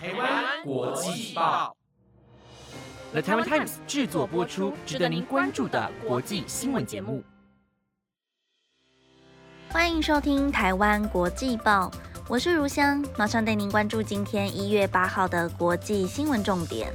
台湾国际报，The Taiwan Times 制作播出，值得您关注的国际新闻节目。欢迎收听台湾国际报，我是如香，马上带您关注今天一月八号的国际新闻重点。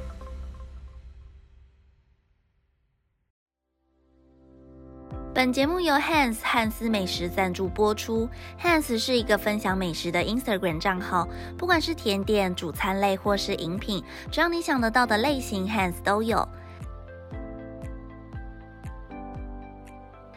本节目由 Hans 汉斯美食赞助播出。Hans 是一个分享美食的 Instagram 账号，不管是甜点、主餐类或是饮品，只要你想得到的类型，Hans 都有。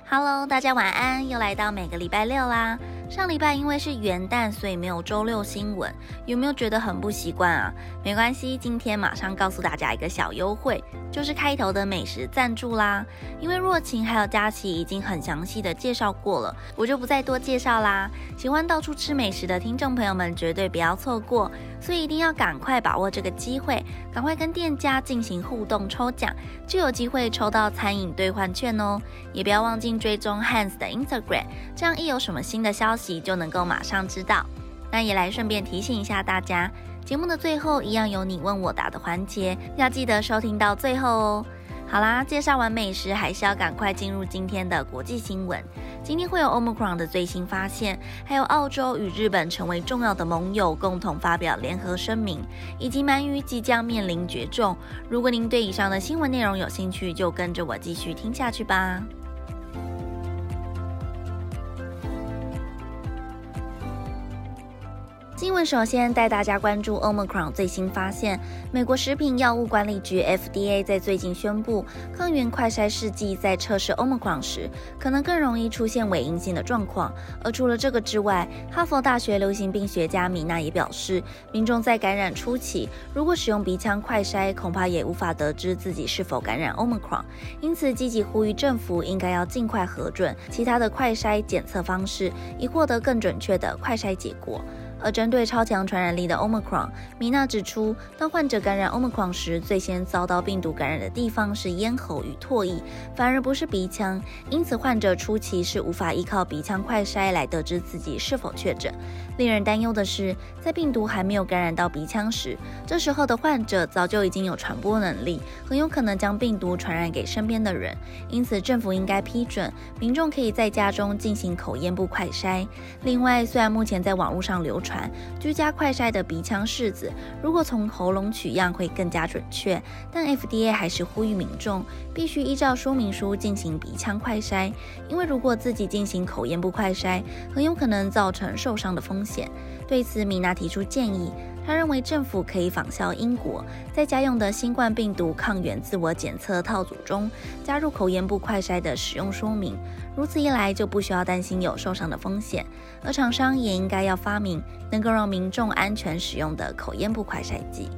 Hello，大家晚安，又来到每个礼拜六啦。上礼拜因为是元旦，所以没有周六新闻，有没有觉得很不习惯啊？没关系，今天马上告诉大家一个小优惠，就是开头的美食赞助啦。因为若晴还有佳琪已经很详细的介绍过了，我就不再多介绍啦。喜欢到处吃美食的听众朋友们绝对不要错过，所以一定要赶快把握这个机会，赶快跟店家进行互动抽奖，就有机会抽到餐饮兑换券哦。也不要忘记追踪 Hans 的 Instagram，这样一有什么新的消息就能够马上知道。那也来顺便提醒一下大家，节目的最后一样有你问我答的环节，要记得收听到最后哦。好啦，介绍完美食，还是要赶快进入今天的国际新闻。今天会有 Omicron 的最新发现，还有澳洲与日本成为重要的盟友，共同发表联合声明，以及鳗鱼即将面临绝种。如果您对以上的新闻内容有兴趣，就跟着我继续听下去吧。新闻首先带大家关注 Omicron 最新发现。美国食品药物管理局 FDA 在最近宣布，抗原快筛试剂在测试 Omicron 时，可能更容易出现伪阴性的状况。而除了这个之外，哈佛大学流行病学家米娜也表示，民众在感染初期如果使用鼻腔快筛，恐怕也无法得知自己是否感染 Omicron。因此，积极呼吁政府应该要尽快核准其他的快筛检测方式，以获得更准确的快筛结果。而针对超强传染力的 Omicron，米娜指出，当患者感染 Omicron 时，最先遭到病毒感染的地方是咽喉与唾液，反而不是鼻腔。因此，患者初期是无法依靠鼻腔快筛来得知自己是否确诊。令人担忧的是，在病毒还没有感染到鼻腔时，这时候的患者早就已经有传播能力，很有可能将病毒传染给身边的人。因此，政府应该批准民众可以在家中进行口咽部快筛。另外，虽然目前在网络上流传居家快筛的鼻腔拭子，如果从喉咙取样会更加准确，但 FDA 还是呼吁民众必须依照说明书进行鼻腔快筛，因为如果自己进行口咽部快筛，很有可能造成受伤的风险。险。对此，米娜提出建议。他认为政府可以仿效英国，在家用的新冠病毒抗原自我检测套组中加入口咽部快筛的使用说明。如此一来，就不需要担心有受伤的风险。而厂商也应该要发明能够让民众安全使用的口咽部快筛剂。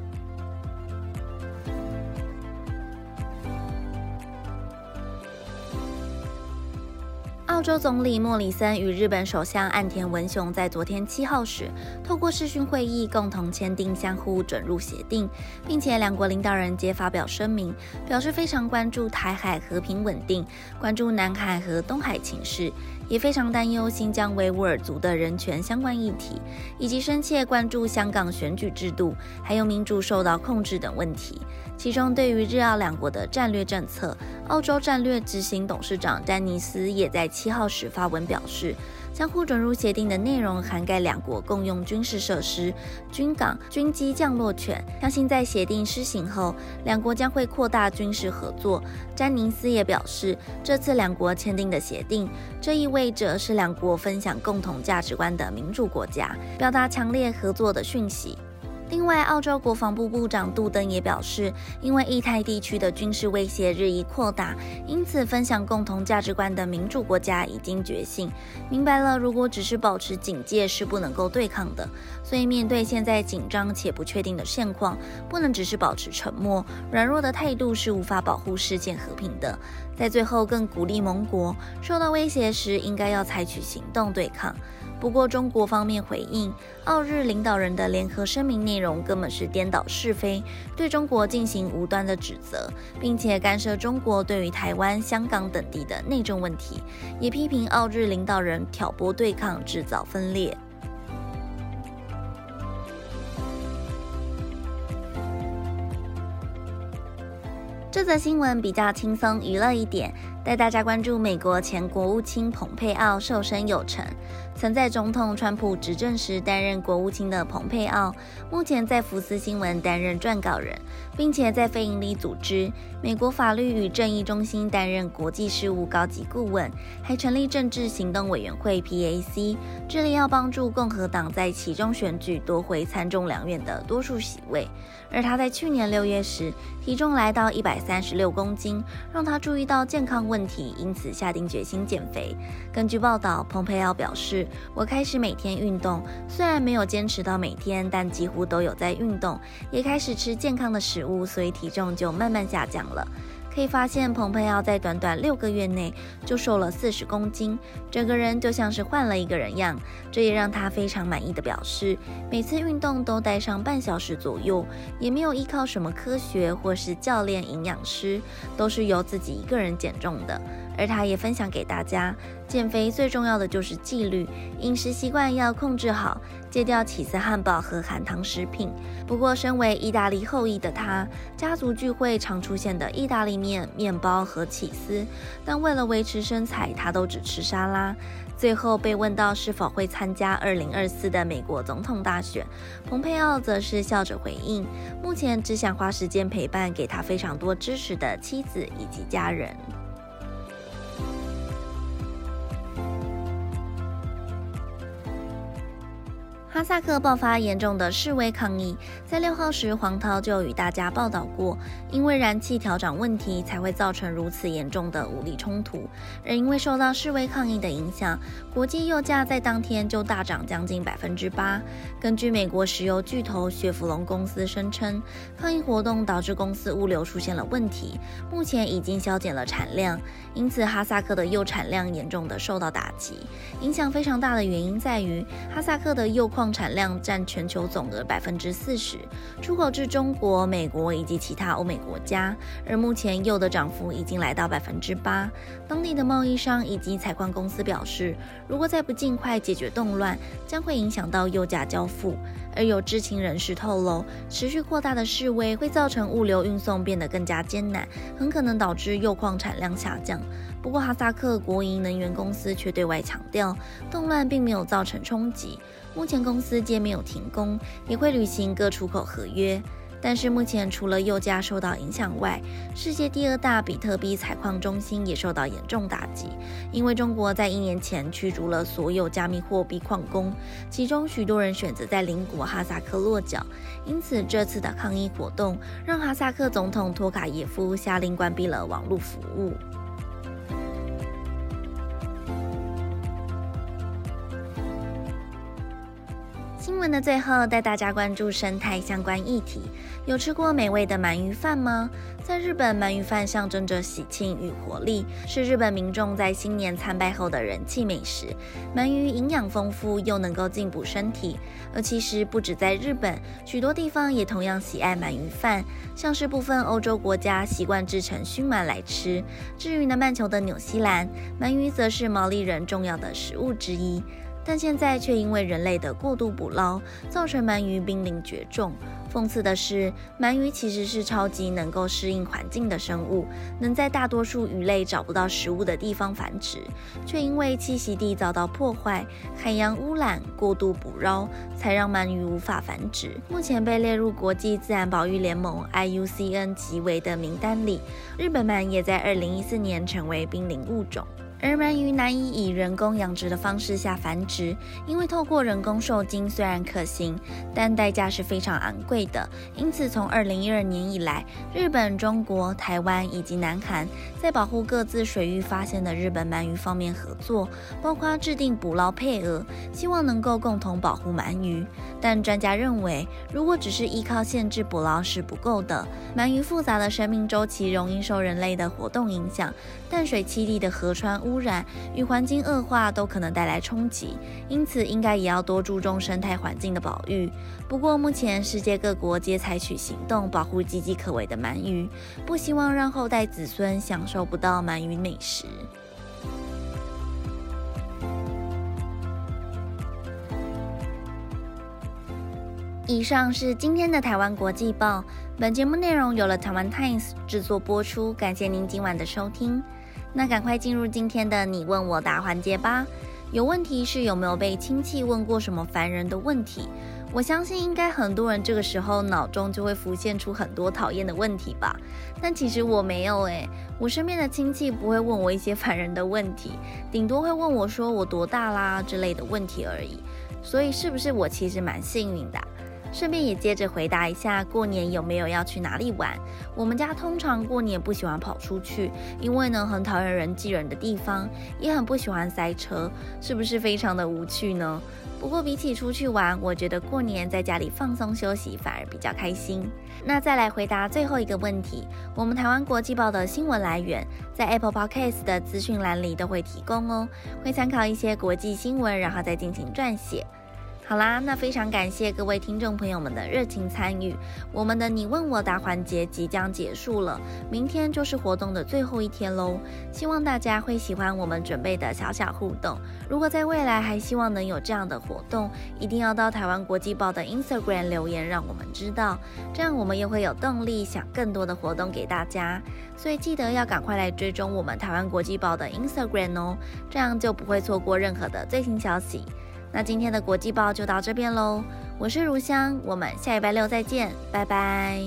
澳洲总理莫里森与日本首相岸田文雄在昨天七号时，透过视讯会议共同签订相互准入协定，并且两国领导人皆发表声明，表示非常关注台海和平稳定，关注南海和东海情势。也非常担忧新疆维吾尔族的人权相关议题，以及深切关注香港选举制度还有民主受到控制等问题。其中，对于日澳两国的战略政策，澳洲战略执行董事长丹尼斯也在七号时发文表示。相互准入协定的内容涵盖两国共用军事设施、军港、军机降落权。相信在协定施行后，两国将会扩大军事合作。詹宁斯也表示，这次两国签订的协定，这意味着是两国分享共同价值观的民主国家，表达强烈合作的讯息。另外，澳洲国防部部长杜登也表示，因为印太地区的军事威胁日益扩大，因此分享共同价值观的民主国家已经觉醒，明白了如果只是保持警戒是不能够对抗的。所以，面对现在紧张且不确定的现况，不能只是保持沉默，软弱的态度是无法保护世界和平的。在最后，更鼓励盟国受到威胁时，应该要采取行动对抗。不过，中国方面回应，澳日领导人的联合声明内容根本是颠倒是非，对中国进行无端的指责，并且干涉中国对于台湾、香港等地的内政问题，也批评澳日领导人挑拨对抗、制造分裂。这则新闻比较轻松娱乐一点，带大家关注美国前国务卿蓬佩奥瘦身有成。曾在总统川普执政时担任国务卿的蓬佩奥，目前在福斯新闻担任撰稿人，并且在非营利组织美国法律与正义中心担任国际事务高级顾问，还成立政治行动委员会 （PAC），致力要帮助共和党在其中选举夺回参众两院的多数席位。而他在去年六月时，体重来到一百三十六公斤，让他注意到健康问题，因此下定决心减肥。根据报道，蓬佩奥表示：“我开始每天运动，虽然没有坚持到每天，但几乎都有在运动，也开始吃健康的食物，所以体重就慢慢下降了。”可以发现，蓬佩奥在短短六个月内就瘦了四十公斤，整个人就像是换了一个人样。这也让他非常满意的表示，每次运动都待上半小时左右，也没有依靠什么科学或是教练、营养师，都是由自己一个人减重的。而他也分享给大家，减肥最重要的就是纪律，饮食习惯要控制好，戒掉起司汉堡和含糖食品。不过，身为意大利后裔的他，家族聚会常出现的意大利面、面包和起司，但为了维持身材，他都只吃沙拉。最后被问到是否会参加2024的美国总统大选，蓬佩奥则是笑着回应，目前只想花时间陪伴给他非常多支持的妻子以及家人。哈萨克爆发严重的示威抗议，在六号时，黄涛就与大家报道过，因为燃气调整问题才会造成如此严重的武力冲突。而因为受到示威抗议的影响，国际油价在当天就大涨将近百分之八。根据美国石油巨头雪佛龙公司声称，抗议活动导致公司物流出现了问题，目前已经削减了产量，因此哈萨克的油产量严重的受到打击。影响非常大的原因在于哈萨克的铀矿。产量占全球总额百分之四十，出口至中国、美国以及其他欧美国家。而目前铀的涨幅已经来到百分之八。当地的贸易商以及采矿公司表示，如果再不尽快解决动乱，将会影响到铀价交付。而有知情人士透露，持续扩大的示威会造成物流运送变得更加艰难，很可能导致铀矿产量下降。不过，哈萨克国营能源公司却对外强调，动乱并没有造成冲击。目前公司皆没有停工，也会履行各出口合约。但是目前除了油价受到影响外，世界第二大比特币采矿中心也受到严重打击，因为中国在一年前驱逐了所有加密货币矿工，其中许多人选择在邻国哈萨克落脚。因此，这次的抗议活动让哈萨克总统托卡耶夫下令关闭了网络服务。新闻的最后，带大家关注生态相关议题。有吃过美味的鳗鱼饭吗？在日本，鳗鱼饭象征着喜庆与活力，是日本民众在新年参拜后的人气美食。鳗鱼营养丰富，又能够进补身体。而其实不止在日本，许多地方也同样喜爱鳗鱼饭，像是部分欧洲国家习惯制成熏鳗来吃。至于南半球的纽西兰，鳗鱼则是毛利人重要的食物之一。但现在却因为人类的过度捕捞，造成鳗鱼濒临绝种。讽刺的是，鳗鱼其实是超级能够适应环境的生物，能在大多数鱼类找不到食物的地方繁殖，却因为栖息地遭到破坏、海洋污染、过度捕捞，才让鳗鱼无法繁殖。目前被列入国际自然保育联盟 （IUCN） 极为的名单里，日本鳗也在2014年成为濒临物种。而鳗鱼难以以人工养殖的方式下繁殖，因为透过人工受精虽然可行，但代价是非常昂贵的。因此，从二零一二年以来，日本、中国、台湾以及南韩在保护各自水域发现的日本鳗鱼方面合作，包括制定捕捞配额，希望能够共同保护鳗鱼。但专家认为，如果只是依靠限制捕捞是不够的。鳗鱼复杂的生命周期容易受人类的活动影响，淡水栖地的河川污染与环境恶化都可能带来冲击，因此应该也要多注重生态环境的保育。不过，目前世界各国皆采取行动保护岌岌可危的鳗鱼，不希望让后代子孙享受不到鳗鱼美食。以上是今天的台湾国际报。本节目内容由了台湾 Times 制作播出，感谢您今晚的收听。那赶快进入今天的你问我答环节吧。有问题是有没有被亲戚问过什么烦人的问题？我相信应该很多人这个时候脑中就会浮现出很多讨厌的问题吧。但其实我没有诶，我身边的亲戚不会问我一些烦人的问题，顶多会问我说我多大啦之类的问题而已。所以是不是我其实蛮幸运的？顺便也接着回答一下，过年有没有要去哪里玩？我们家通常过年不喜欢跑出去，因为呢很讨厌人挤人的地方，也很不喜欢塞车，是不是非常的无趣呢？不过比起出去玩，我觉得过年在家里放松休息反而比较开心。那再来回答最后一个问题，我们台湾国际报的新闻来源在 Apple Podcast 的资讯栏里都会提供哦，会参考一些国际新闻，然后再进行撰写。好啦，那非常感谢各位听众朋友们的热情参与。我们的你问我答环节即将结束了，明天就是活动的最后一天喽。希望大家会喜欢我们准备的小小互动。如果在未来还希望能有这样的活动，一定要到台湾国际报的 Instagram 留言，让我们知道，这样我们也会有动力想更多的活动给大家。所以记得要赶快来追踪我们台湾国际报的 Instagram 哦，这样就不会错过任何的最新消息。那今天的国际报就到这边喽，我是如香，我们下礼拜六再见，拜拜。